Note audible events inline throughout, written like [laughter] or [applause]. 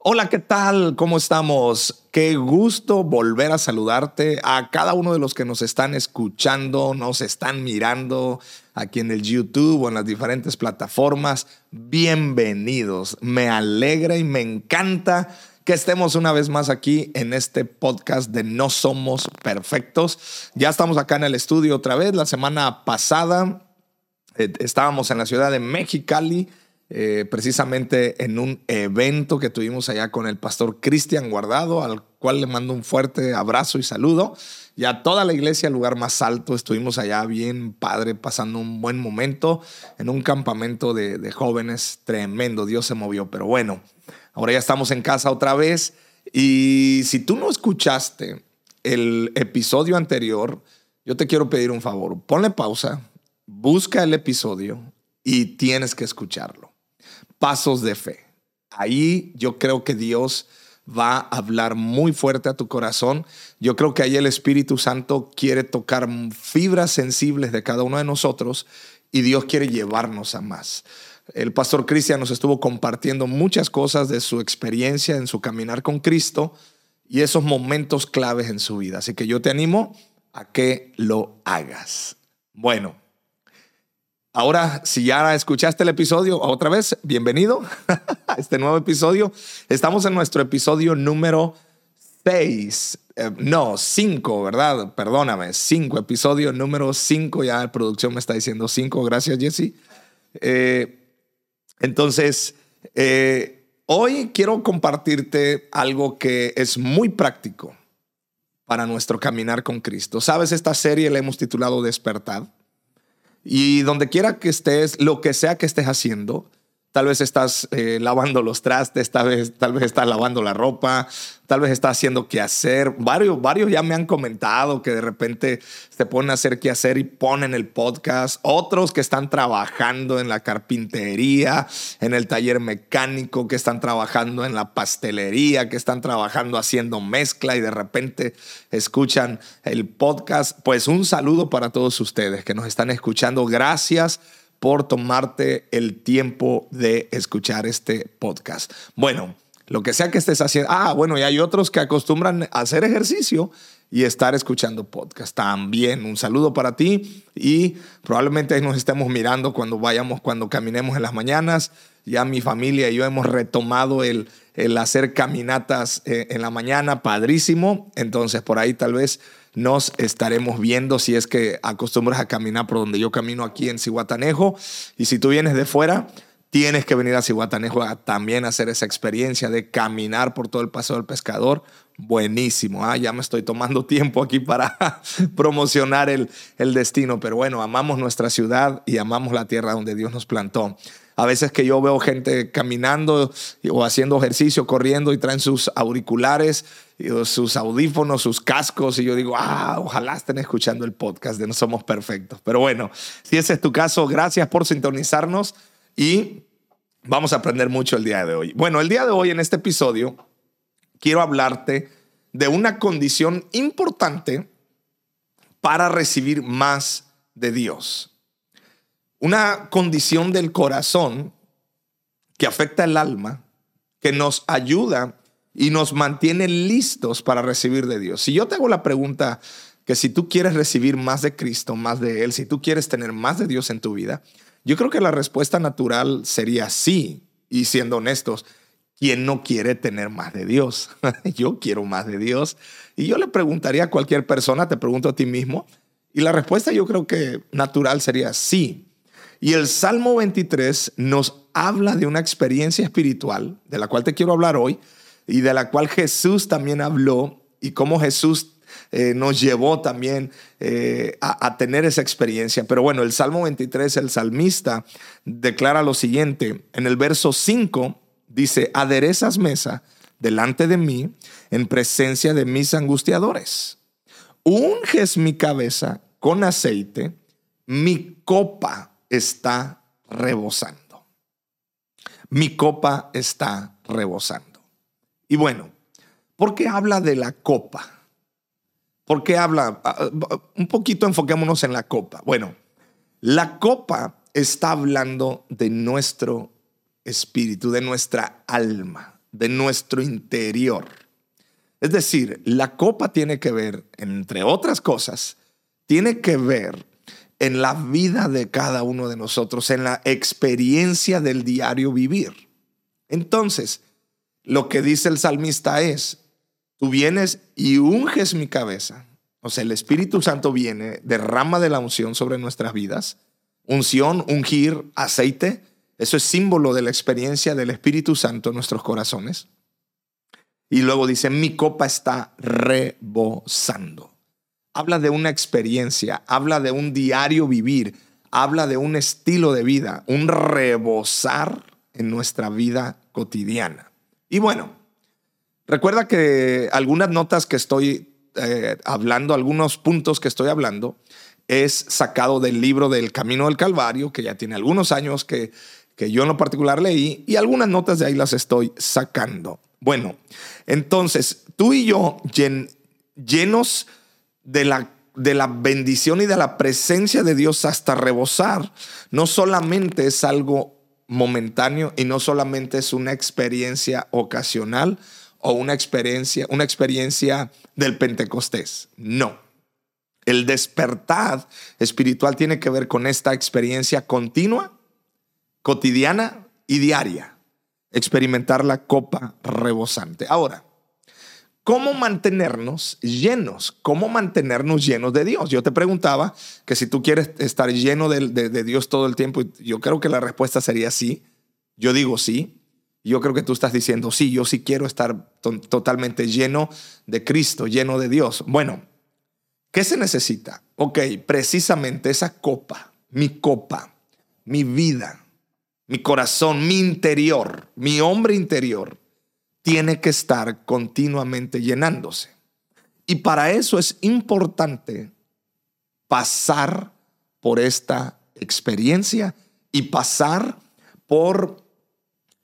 Hola, ¿qué tal? ¿Cómo estamos? Qué gusto volver a saludarte a cada uno de los que nos están escuchando, nos están mirando aquí en el YouTube o en las diferentes plataformas. Bienvenidos. Me alegra y me encanta que estemos una vez más aquí en este podcast de No Somos Perfectos. Ya estamos acá en el estudio otra vez. La semana pasada eh, estábamos en la ciudad de Mexicali eh, precisamente en un evento que tuvimos allá con el pastor Cristian Guardado, al cual le mando un fuerte abrazo y saludo. Y a toda la iglesia, el lugar más alto, estuvimos allá bien padre, pasando un buen momento en un campamento de, de jóvenes tremendo. Dios se movió, pero bueno, ahora ya estamos en casa otra vez. Y si tú no escuchaste el episodio anterior, yo te quiero pedir un favor. Ponle pausa, busca el episodio y tienes que escucharlo pasos de fe. Ahí yo creo que Dios va a hablar muy fuerte a tu corazón. Yo creo que ahí el Espíritu Santo quiere tocar fibras sensibles de cada uno de nosotros y Dios quiere llevarnos a más. El pastor Cristian nos estuvo compartiendo muchas cosas de su experiencia en su caminar con Cristo y esos momentos claves en su vida. Así que yo te animo a que lo hagas. Bueno, Ahora, si ya escuchaste el episodio otra vez, bienvenido [laughs] a este nuevo episodio. Estamos en nuestro episodio número 6, eh, no, 5, ¿verdad? Perdóname, 5, episodio número 5, ya la producción me está diciendo 5, gracias Jesse. Eh, entonces, eh, hoy quiero compartirte algo que es muy práctico para nuestro caminar con Cristo. ¿Sabes? Esta serie la hemos titulado Despertar. Y donde quiera que estés, lo que sea que estés haciendo, Tal vez estás eh, lavando los trastes, tal vez, vez estás lavando la ropa, tal vez estás haciendo qué hacer. Varios, varios ya me han comentado que de repente se ponen a hacer qué hacer y ponen el podcast. Otros que están trabajando en la carpintería, en el taller mecánico, que están trabajando en la pastelería, que están trabajando haciendo mezcla y de repente escuchan el podcast. Pues un saludo para todos ustedes que nos están escuchando. Gracias por tomarte el tiempo de escuchar este podcast. Bueno, lo que sea que estés haciendo. Ah, bueno, y hay otros que acostumbran a hacer ejercicio y estar escuchando podcast. También un saludo para ti y probablemente nos estemos mirando cuando vayamos, cuando caminemos en las mañanas. Ya mi familia y yo hemos retomado el, el hacer caminatas eh, en la mañana, padrísimo. Entonces por ahí tal vez nos estaremos viendo si es que acostumbras a caminar por donde yo camino aquí en Cihuatanejo. Y si tú vienes de fuera, tienes que venir a Cihuatanejo a también hacer esa experiencia de caminar por todo el Paseo del Pescador. Buenísimo, ah, ya me estoy tomando tiempo aquí para [laughs] promocionar el, el destino, pero bueno, amamos nuestra ciudad y amamos la tierra donde Dios nos plantó. A veces que yo veo gente caminando o haciendo ejercicio, corriendo y traen sus auriculares, sus audífonos, sus cascos y yo digo, ah, ojalá estén escuchando el podcast de No Somos Perfectos. Pero bueno, si ese es tu caso, gracias por sintonizarnos y vamos a aprender mucho el día de hoy. Bueno, el día de hoy en este episodio quiero hablarte de una condición importante para recibir más de Dios una condición del corazón que afecta el alma, que nos ayuda y nos mantiene listos para recibir de Dios. Si yo te hago la pregunta que si tú quieres recibir más de Cristo, más de Él, si tú quieres tener más de Dios en tu vida, yo creo que la respuesta natural sería sí. Y siendo honestos, ¿quién no quiere tener más de Dios? [laughs] yo quiero más de Dios. Y yo le preguntaría a cualquier persona, te pregunto a ti mismo, y la respuesta yo creo que natural sería sí. Y el Salmo 23 nos habla de una experiencia espiritual, de la cual te quiero hablar hoy, y de la cual Jesús también habló, y cómo Jesús eh, nos llevó también eh, a, tener esa experiencia. Pero bueno, el Salmo 23, el salmista declara lo siguiente, en el verso 5 dice, aderezas mesa delante de mí en presencia de mis angustiadores. Unges mi cabeza con aceite, mi copa está rebosando. Mi copa está rebosando. Y bueno, ¿por qué habla de la copa? ¿Por qué habla? Ah, ah, un poquito enfoquémonos en la copa. Bueno, la copa está hablando de nuestro espíritu, de nuestra alma. de nuestro interior. Es decir, la copa tiene que ver, entre otras cosas, tiene que ver en la vida de cada uno de nosotros, en la experiencia del diario vivir. Entonces, lo que dice el salmista es, tú vienes y unges mi cabeza. O sea, el Espíritu Santo viene, derrama de la unción sobre nuestras vidas. Unción, ungir, aceite. Eso es símbolo de la experiencia del Espíritu Santo en nuestros corazones. Y luego dice, mi copa está rebosando. Habla de una experiencia, habla de un diario vivir, habla de un estilo de vida, un rebosar en nuestra vida cotidiana. Y bueno, recuerda que algunas notas que estoy eh, hablando, algunos puntos que estoy hablando, es sacado del libro del Camino del Calvario, que ya tiene algunos años que, que yo en lo particular leí, y algunas notas de ahí las estoy sacando. Bueno, entonces, tú y yo, llenos de la, de la bendición y de la presencia de Dios hasta rebosar, no solamente es algo momentáneo y no solamente es una experiencia ocasional o una experiencia, una experiencia del Pentecostés. No. El despertar espiritual tiene que ver con esta experiencia continua, cotidiana y diaria experimentar la copa rebosante. Ahora, ¿cómo mantenernos llenos? ¿Cómo mantenernos llenos de Dios? Yo te preguntaba que si tú quieres estar lleno de, Dios todo el tiempo, yo creo que la respuesta sería sí. Yo digo sí. Yo creo que tú estás diciendo, sí, yo sí quiero estar totalmente lleno de Cristo, lleno de Dios. Bueno, ¿qué se necesita? Ok, precisamente esa copa, mi copa, mi vida, mi corazón, mi interior, mi hombre interior, tiene que estar continuamente llenándose. Y para eso es importante pasar por esta experiencia y pasar por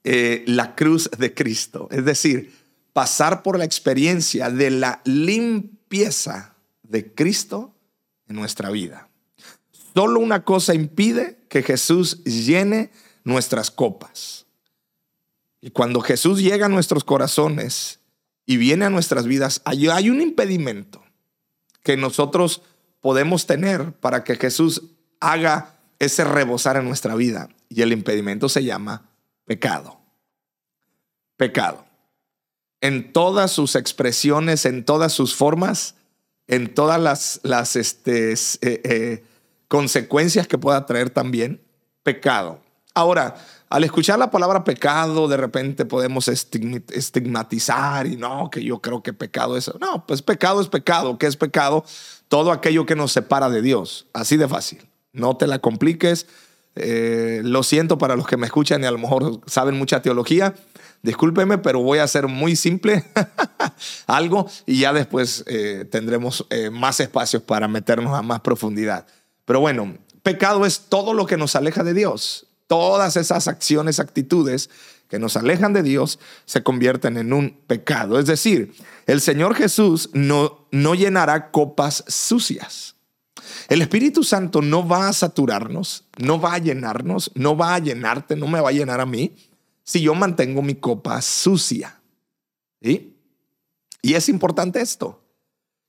eh, la cruz de Cristo. Es decir, pasar por la experiencia de la limpieza de Cristo en nuestra vida. Solo una cosa impide que Jesús llene nuestras copas. Y cuando Jesús llega a nuestros corazones y viene a nuestras vidas, hay, hay un impedimento que nosotros podemos tener para que Jesús haga ese rebosar en nuestra vida. Y el impedimento se llama pecado. Pecado. En todas sus expresiones, en todas sus formas, en todas las, este, eh, eh, consecuencias que pueda traer también, pecado. Ahora, al escuchar la palabra pecado, de repente podemos estigmatizar y no, que yo creo que pecado es... No, pues pecado es pecado. ¿Qué es pecado? Todo aquello que nos separa de Dios. Así de fácil. No te la compliques. Eh, lo siento para los que me escuchan y a lo mejor saben mucha teología. Discúlpeme, pero voy a hacer muy simple [laughs] algo y ya después eh, tendremos eh, más espacios para meternos a más profundidad. Pero bueno, pecado es todo lo que nos aleja de Dios todas esas acciones, actitudes que nos alejan de Dios se convierten en un pecado. Es decir, el Señor Jesús no, no llenará copas sucias. El Espíritu Santo no va a saturarnos, no va a llenarnos, no va a llenarte, no me va a llenar a mí si yo mantengo mi copa sucia. Y es importante esto.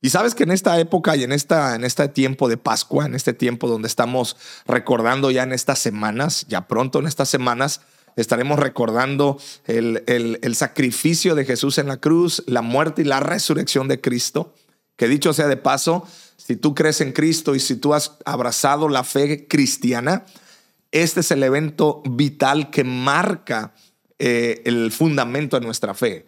Y sabes que en esta época y en, esta, en este tiempo de Pascua, en este tiempo donde estamos recordando ya en estas semanas, ya pronto en estas semanas, estaremos recordando el, el, sacrificio de Jesús en la cruz, la muerte y la resurrección de Cristo. Que dicho sea de paso, si tú crees en Cristo y si tú has abrazado la fe cristiana, este es el evento vital que marca eh, el fundamento de nuestra fe.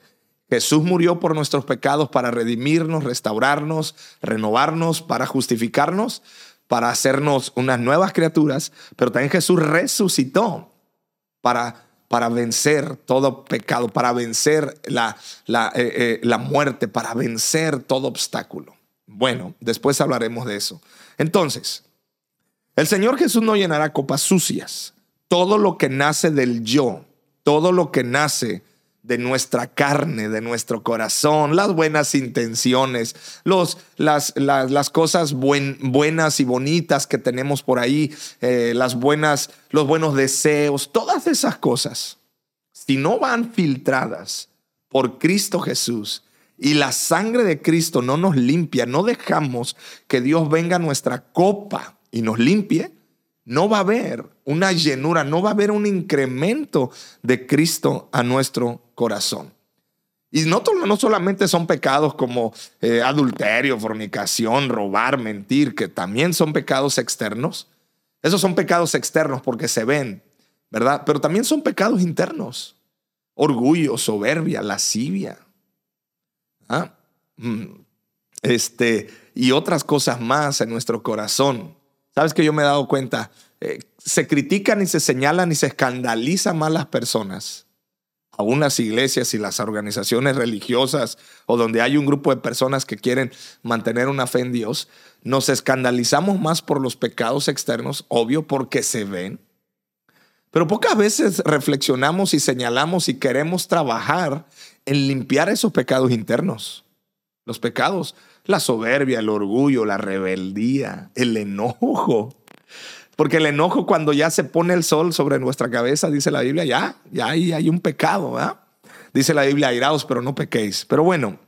Jesús murió por nuestros pecados para redimirnos, restaurarnos, renovarnos, para justificarnos, para hacernos unas nuevas criaturas, pero también Jesús resucitó para, para vencer todo pecado, para vencer la, la, eh, eh, la muerte, para vencer todo obstáculo. Bueno, después hablaremos de eso. Entonces, el Señor Jesús no llenará copas sucias. Todo lo que nace del yo, todo lo que nace de nuestra carne, de nuestro corazón, las buenas intenciones, los, las, las, cosas buenas y bonitas que tenemos por ahí, eh, las buenas, los buenos deseos, todas esas cosas, si no van filtradas por Cristo Jesús y la sangre de Cristo no nos limpia, no dejamos que Dios venga a nuestra copa y nos limpie, no va a haber una llenura, no va a haber un incremento de Cristo a nuestro corazón. Y no, no solamente son pecados como eh, adulterio, fornicación, robar, mentir, que también son pecados externos. Esos son pecados externos porque se ven, ¿verdad? Pero también son pecados internos. Orgullo, soberbia, lascivia. ¿ah? Mm, este, y otras cosas más en nuestro corazón. ¿Sabes que yo me he dado cuenta? Eh, se critican y se señalan y se escandalizan más las personas aún las iglesias y las organizaciones religiosas o donde hay un grupo de personas que quieren mantener una fe en Dios, nos escandalizamos más por los pecados externos, obvio, porque se ven. Pero pocas veces reflexionamos y señalamos y queremos trabajar en limpiar esos pecados internos. Los pecados, la soberbia, el orgullo, la rebeldía, el enojo, porque el enojo cuando ya se pone el sol sobre nuestra cabeza, dice la Biblia, ya, ya ahí hay un pecado, ¿verdad? Dice la Biblia, airaos, pero no pequéis. Pero bueno,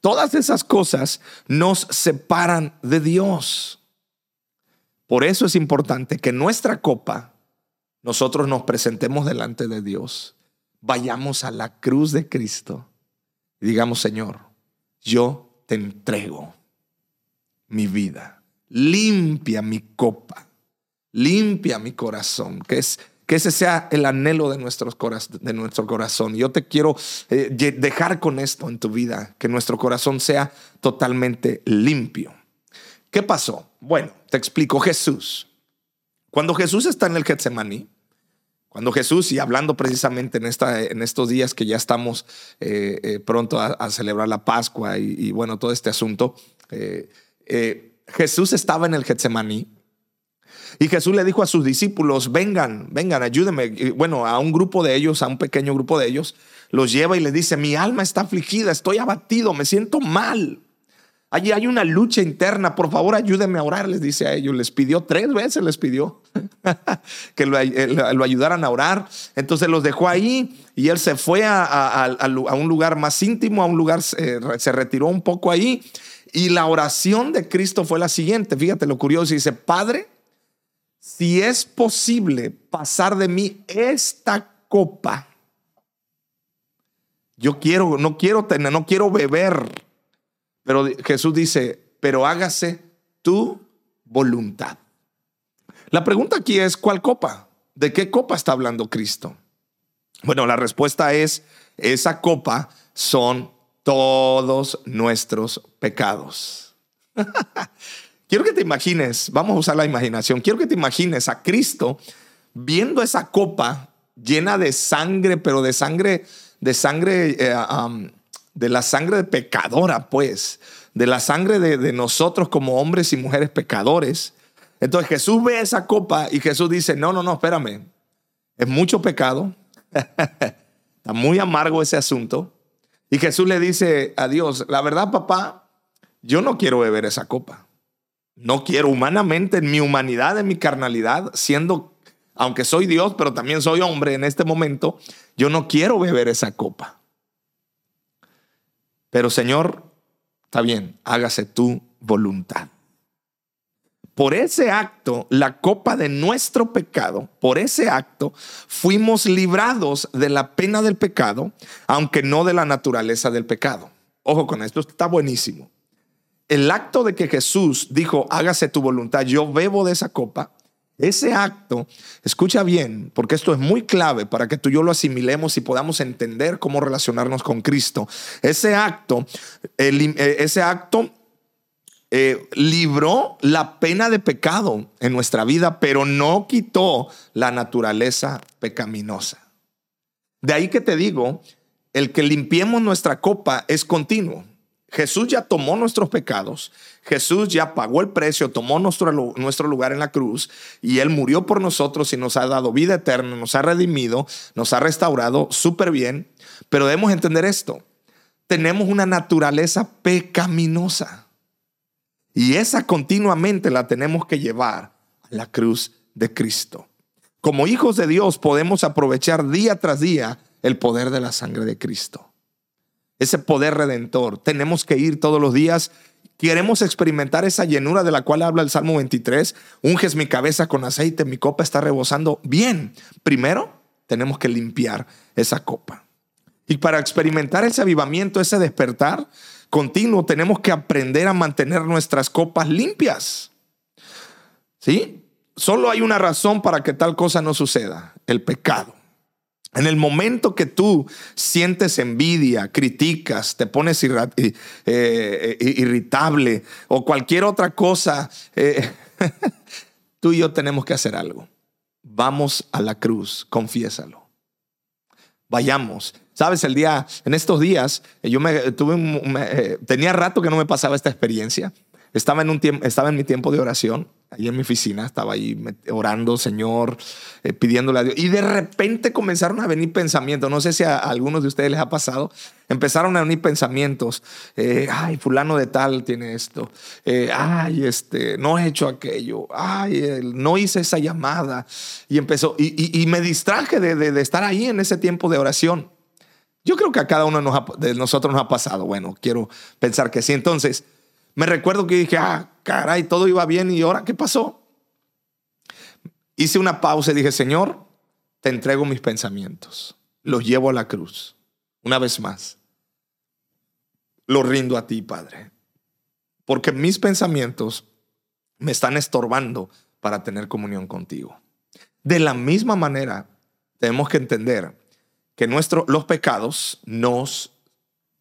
todas esas cosas nos separan de Dios. Por eso es importante que nuestra copa, nosotros nos presentemos delante de Dios, vayamos a la cruz de Cristo y digamos, Señor, yo te entrego mi vida, limpia mi copa limpia mi corazón, que, es, que ese sea el anhelo de, de nuestro corazón. Yo te quiero eh, dejar con esto en tu vida, que nuestro corazón sea totalmente limpio. ¿Qué pasó? Bueno, te explico Jesús. Cuando Jesús está en el Getsemaní, cuando Jesús, y hablando precisamente en, esta, en estos días que ya estamos eh, eh, pronto a, celebrar la Pascua y, bueno, todo este asunto, Jesús estaba en el Getsemaní y Jesús le dijo a sus discípulos, vengan, vengan, ayúdenme. bueno, a un grupo de ellos, a un pequeño grupo de ellos, los lleva y les dice, mi alma está afligida, estoy abatido, me siento mal. Allí hay una lucha interna, por favor ayúdenme a orar, les dice a ellos. Les pidió tres veces, les pidió [laughs] que eh, lo, ayudaran a orar. Entonces los dejó ahí y él se fue a, un lugar más íntimo, a un lugar, eh, se retiró un poco ahí. Y la oración de Cristo fue la siguiente, fíjate lo curioso, dice, Padre, si es posible pasar de mí esta copa, yo quiero, no quiero tener, no quiero beber. Pero Jesús dice, pero hágase tu voluntad. La pregunta aquí es, ¿cuál copa? ¿De qué copa está hablando Cristo? Bueno, la respuesta es, esa copa son todos nuestros pecados. [laughs] Quiero que te imagines, vamos a usar la imaginación, quiero que te imagines a Cristo viendo esa copa llena de sangre, pero de sangre, de sangre, eh, de la sangre de pecadora, pues, de la sangre de, de nosotros como hombres y mujeres pecadores. Entonces Jesús ve esa copa y Jesús dice, no, no, no, espérame, es mucho pecado, está muy amargo ese asunto. Y Jesús le dice a Dios, la verdad, papá, yo no quiero beber esa copa. No quiero humanamente, en mi humanidad, en mi carnalidad, siendo, aunque soy Dios, pero también soy hombre en este momento, yo no quiero beber esa copa. Pero Señor, está bien, hágase tu voluntad. Por ese acto, la copa de nuestro pecado, por ese acto, fuimos librados de la pena del pecado, aunque no de la naturaleza del pecado. Ojo con esto, está buenísimo el acto de que Jesús dijo, hágase tu voluntad, yo bebo de esa copa, ese acto, escucha bien, porque esto es muy clave para que tú y yo lo asimilemos y podamos entender cómo relacionarnos con Cristo. Ese acto, eh, ese acto eh, libró la pena de pecado en nuestra vida, pero no quitó la naturaleza pecaminosa. De ahí que te digo, el que limpiemos nuestra copa es continuo. Jesús ya tomó nuestros pecados, Jesús ya pagó el precio, tomó nuestro, nuestro lugar en la cruz y Él murió por nosotros y nos ha dado vida eterna, nos ha redimido, nos ha restaurado súper bien. Pero debemos entender esto, tenemos una naturaleza pecaminosa y esa continuamente la tenemos que llevar a la cruz de Cristo. Como hijos de Dios podemos aprovechar día tras día el poder de la sangre de Cristo. Ese poder redentor. Tenemos que ir todos los días. Queremos experimentar esa llenura de la cual habla el Salmo 23. Unges mi cabeza con aceite, mi copa está rebosando. Bien, primero tenemos que limpiar esa copa. Y para experimentar ese avivamiento, ese despertar continuo, tenemos que aprender a mantener nuestras copas limpias. ¿Sí? Solo hay una razón para que tal cosa no suceda, el pecado. En el momento que tú sientes envidia, criticas, te pones eh, eh, irritable o cualquier otra cosa, eh, [laughs] tú y yo tenemos que hacer algo. Vamos a la cruz, confiésalo. Vayamos. Sabes, el día, en estos días, yo me, tuve tenía rato que no me pasaba esta experiencia. Estaba en, un tiempo, estaba en mi tiempo de oración ahí en mi oficina, estaba ahí orando, Señor, eh, pidiéndole a Dios. Y de repente comenzaron a venir pensamientos, no sé si a, algunos de ustedes les ha pasado, empezaron a venir pensamientos, eh, ay, fulano de tal tiene esto, eh, ay, este, no he hecho aquello, ay, no hice esa llamada. Y empezó, y, me distraje de, estar ahí en ese tiempo de oración. Yo creo que a cada uno de nosotros nos ha pasado, bueno, quiero pensar que sí. Entonces, me recuerdo que dije, ah, caray, todo iba bien y ahora, ¿qué pasó? Hice una pausa y dije, Señor, te entrego mis pensamientos, los llevo a la cruz, una vez más. Los rindo a ti, Padre, porque mis pensamientos me están estorbando para tener comunión contigo. De la misma manera, tenemos que entender que nuestro, los pecados nos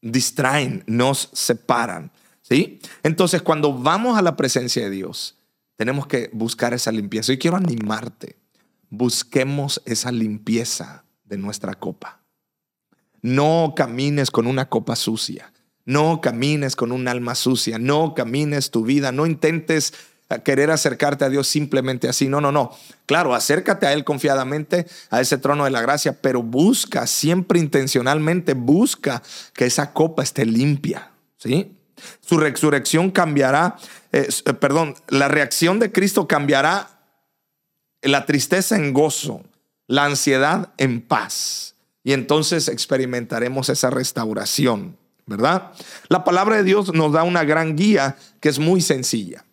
distraen, nos separan. ¿Sí? Entonces, cuando vamos a la presencia de Dios, tenemos que buscar esa limpieza. Y quiero animarte. Busquemos esa limpieza de nuestra copa. No camines con una copa sucia. No camines con un alma sucia. No camines tu vida. No intentes querer acercarte a Dios simplemente así. No, no, no. Claro, acércate a Él confiadamente, a ese trono de la gracia, pero busca siempre intencionalmente, busca que esa copa esté limpia. ¿Sí? Su resurrección cambiará, eh, eh, perdón, la reacción de Cristo cambiará la tristeza en gozo, la ansiedad en paz. Y entonces experimentaremos esa restauración, ¿verdad? La palabra de Dios nos da una gran guía que es muy sencilla.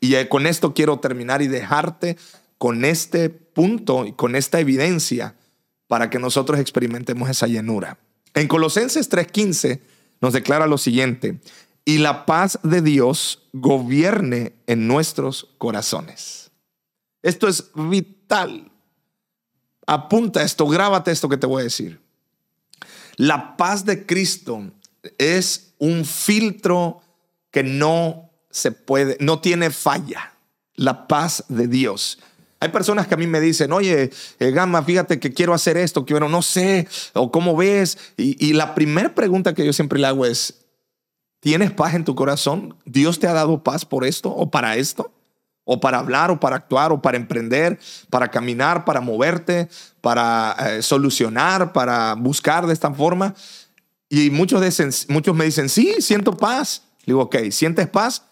Y eh, con esto quiero terminar y dejarte con este punto y con esta evidencia para que nosotros experimentemos esa llenura. En Colosenses 3:15 nos declara lo siguiente, y la paz de Dios gobierne en nuestros corazones. Esto es vital. Apunta esto, grábate esto que te voy a decir. La paz de Cristo es un filtro que no se puede, no tiene falla. La paz de Dios. Hay personas que a mí me dicen, oye, eh, Gama, fíjate que quiero hacer esto, quiero, no sé, o cómo ves. Y, y la primera pregunta que yo siempre le hago es, ¿Tienes paz en tu corazón? ¿Dios te ha dado paz por esto o para esto? ¿O para hablar o para actuar o para emprender, para caminar, para moverte, para eh, solucionar, para buscar de esta forma? Y muchos, dicen, muchos me dicen, sí, siento paz. digo, ok, ¿sientes paz?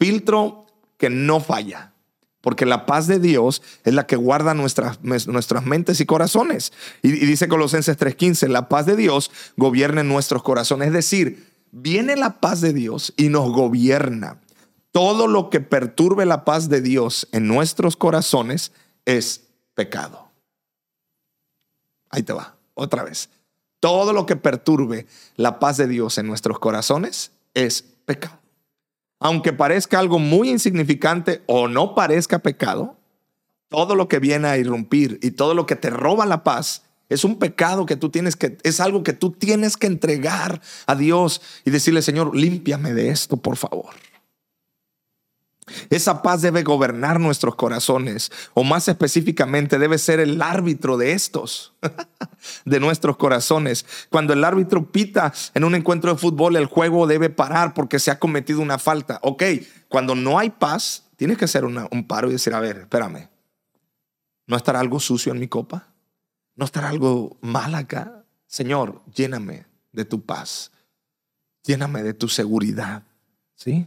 Filtro que no falla. Porque la paz de Dios es la que guarda nuestras, nuestras mentes y corazones. Y, y dice Colosenses 3:15, la paz de Dios gobierna en nuestros corazones. Es decir, viene la paz de Dios y nos gobierna. Todo lo que perturbe la paz de Dios en nuestros corazones es pecado. Ahí te va, otra vez. Todo lo que perturbe la paz de Dios en nuestros corazones es pecado. Aunque parezca algo muy insignificante o no parezca pecado, todo lo que viene a irrumpir y todo lo que te roba la paz es un pecado que tú tienes que, es algo que tú tienes que entregar a Dios y decirle, Señor, límpiame de esto, por favor. Esa paz debe gobernar nuestros corazones, o más específicamente debe ser el árbitro de estos, [laughs] de nuestros corazones. Cuando el árbitro pita en un encuentro de fútbol, el juego debe parar porque se ha cometido una falta. Ok, cuando no hay paz, tienes que hacer un paro y decir, a ver, espérame, ¿no estará algo sucio en mi copa? ¿No estará algo mal acá? Señor, lléname de tu paz. Lléname de tu seguridad. ¿Sí?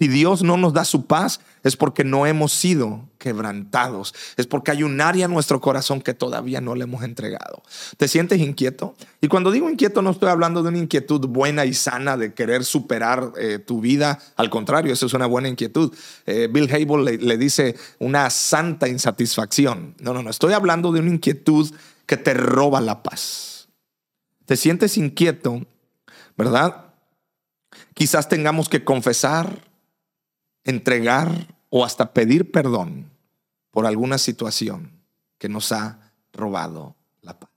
Si Dios no nos da su paz, es porque no hemos sido quebrantados. Es porque hay un área en nuestro corazón que todavía no le hemos entregado. ¿Te sientes inquieto? Y cuando digo inquieto, no estoy hablando de una inquietud buena y sana de querer superar eh, tu vida. Al contrario, eso es una buena inquietud. Eh, Bill Hable le, le dice una santa insatisfacción. No, no, no. Estoy hablando de una inquietud que te roba la paz. Te sientes inquieto, ¿verdad? Quizás tengamos que confesar entregar o hasta pedir perdón por alguna situación que nos ha robado la paz.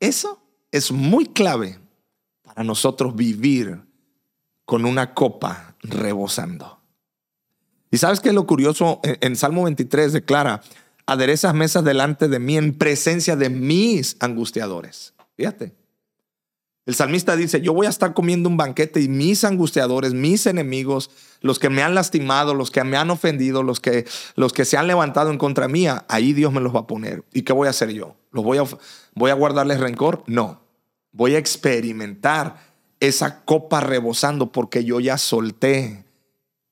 Eso es muy clave para nosotros vivir con una copa rebosando. ¿Y sabes qué es lo curioso? En, Salmo 23 declara, aderezas mesas delante de mí en presencia de mis angustiadores. Fíjate, el salmista dice, yo voy a estar comiendo un banquete y mis angustiadores, mis enemigos, los que me han lastimado, los que me han ofendido, los que, los que se han levantado en contra mía, ahí Dios me los va a poner. ¿Y qué voy a hacer yo? ¿Los voy a, voy a guardarles rencor? No. Voy a experimentar esa copa rebosando porque yo ya solté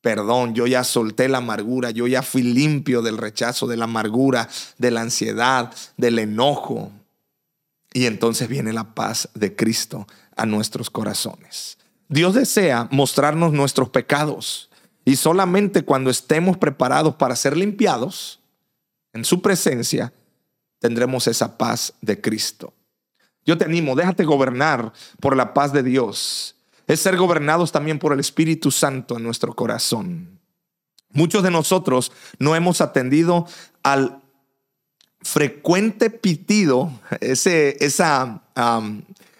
perdón, yo ya solté la amargura, yo ya fui limpio del rechazo, de la amargura, de la ansiedad, del enojo, y entonces viene la paz de Cristo a nuestros corazones. Dios desea mostrarnos nuestros pecados y solamente cuando estemos preparados para ser limpiados en su presencia, tendremos esa paz de Cristo. Yo te animo, déjate gobernar por la paz de Dios. Es ser gobernados también por el Espíritu Santo en nuestro corazón. Muchos de nosotros no hemos atendido al frecuente pitido, ese, esa,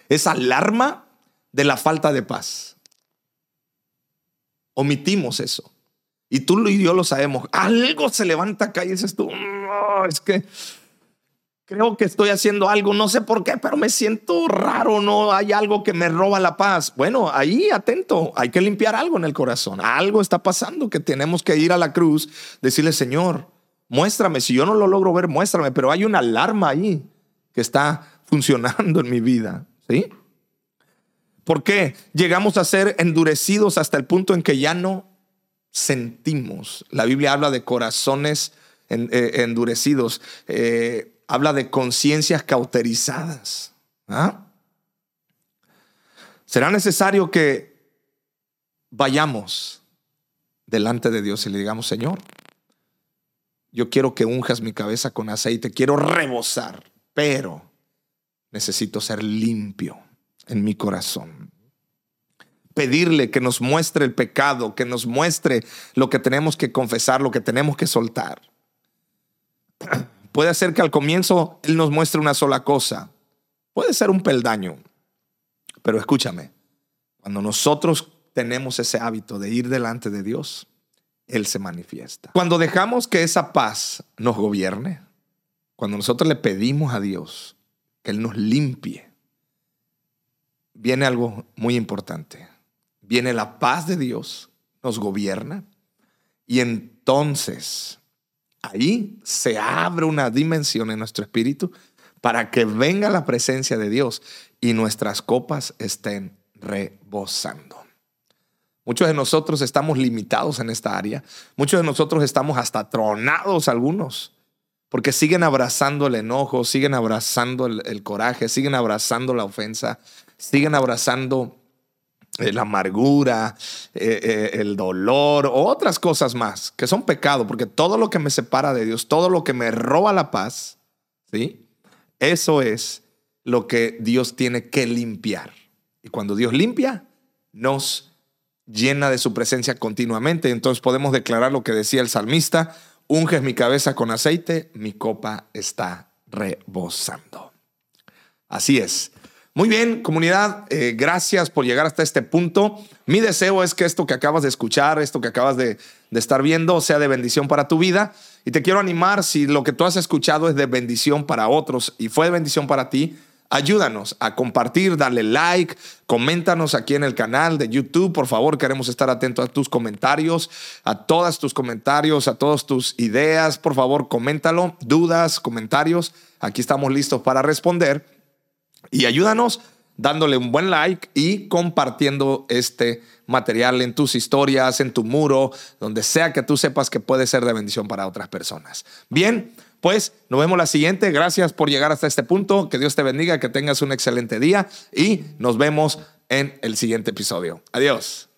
esa alarma de la falta de paz. Omitimos eso. Y tú y yo lo sabemos. Algo se levanta acá y dices tú, es que creo que estoy haciendo algo, no sé por qué, pero me siento raro, no hay algo que me roba la paz. Bueno, ahí atento, hay que limpiar algo en el corazón. Algo está pasando que tenemos que ir a la cruz, decirle, Señor, Muéstrame, si yo no lo logro ver, muéstrame, pero hay una alarma ahí que está funcionando en mi vida, ¿sí? ¿Por qué llegamos a ser endurecidos hasta el punto en que ya no sentimos? La Biblia habla de corazones eh, endurecidos, eh, habla de conciencias cauterizadas. ¿ah? Será necesario que vayamos delante de Dios y le digamos, Señor, yo quiero que unjas mi cabeza con aceite, quiero rebosar, pero necesito ser limpio en mi corazón. Pedirle que nos muestre el pecado, que nos muestre lo que tenemos que confesar, lo que tenemos que soltar. Puede ser que al comienzo Él nos muestre una sola cosa. Puede ser un peldaño. Pero escúchame, cuando nosotros tenemos ese hábito de ir delante de Dios, él se manifiesta. Cuando dejamos que esa paz nos gobierne, cuando nosotros le pedimos a Dios que Él nos limpie, viene algo muy importante. Viene la paz de Dios, nos gobierna, y entonces ahí se abre una dimensión en nuestro espíritu para que venga la presencia de Dios y nuestras copas estén rebosando. Muchos de nosotros estamos limitados en esta área. Muchos de nosotros estamos hasta tronados algunos. Porque siguen abrazando el enojo, siguen abrazando el, coraje, siguen abrazando la ofensa, siguen abrazando eh, la amargura, eh, eh, el dolor, otras cosas más que son pecado, porque todo lo que me separa de Dios, todo lo que me roba la paz, ¿sí? Eso es lo que Dios tiene que limpiar. Y cuando Dios limpia, nos llena de su presencia continuamente. Entonces podemos declarar lo que decía el salmista, unges mi cabeza con aceite, mi copa está rebosando. Así es. Muy bien, comunidad, eh, gracias por llegar hasta este punto. Mi deseo es que esto que acabas de escuchar, esto que acabas de, de estar viendo, sea de bendición para tu vida. Y te quiero animar, si lo que tú has escuchado es de bendición para otros y fue de bendición para ti, Ayúdanos a compartir, darle like, coméntanos aquí en el canal de YouTube. Por favor, queremos estar atentos a tus comentarios, a todas tus comentarios, a todas tus ideas. Por favor, coméntalo, dudas, comentarios. Aquí estamos listos para responder. Y ayúdanos dándole un buen like y compartiendo este material en tus historias, en tu muro, donde sea que tú sepas que puede ser de bendición para otras personas. Bien, pues nos vemos la siguiente. Gracias por llegar hasta este punto. Que Dios te bendiga, que tengas un excelente día y nos vemos en el siguiente episodio. Adiós.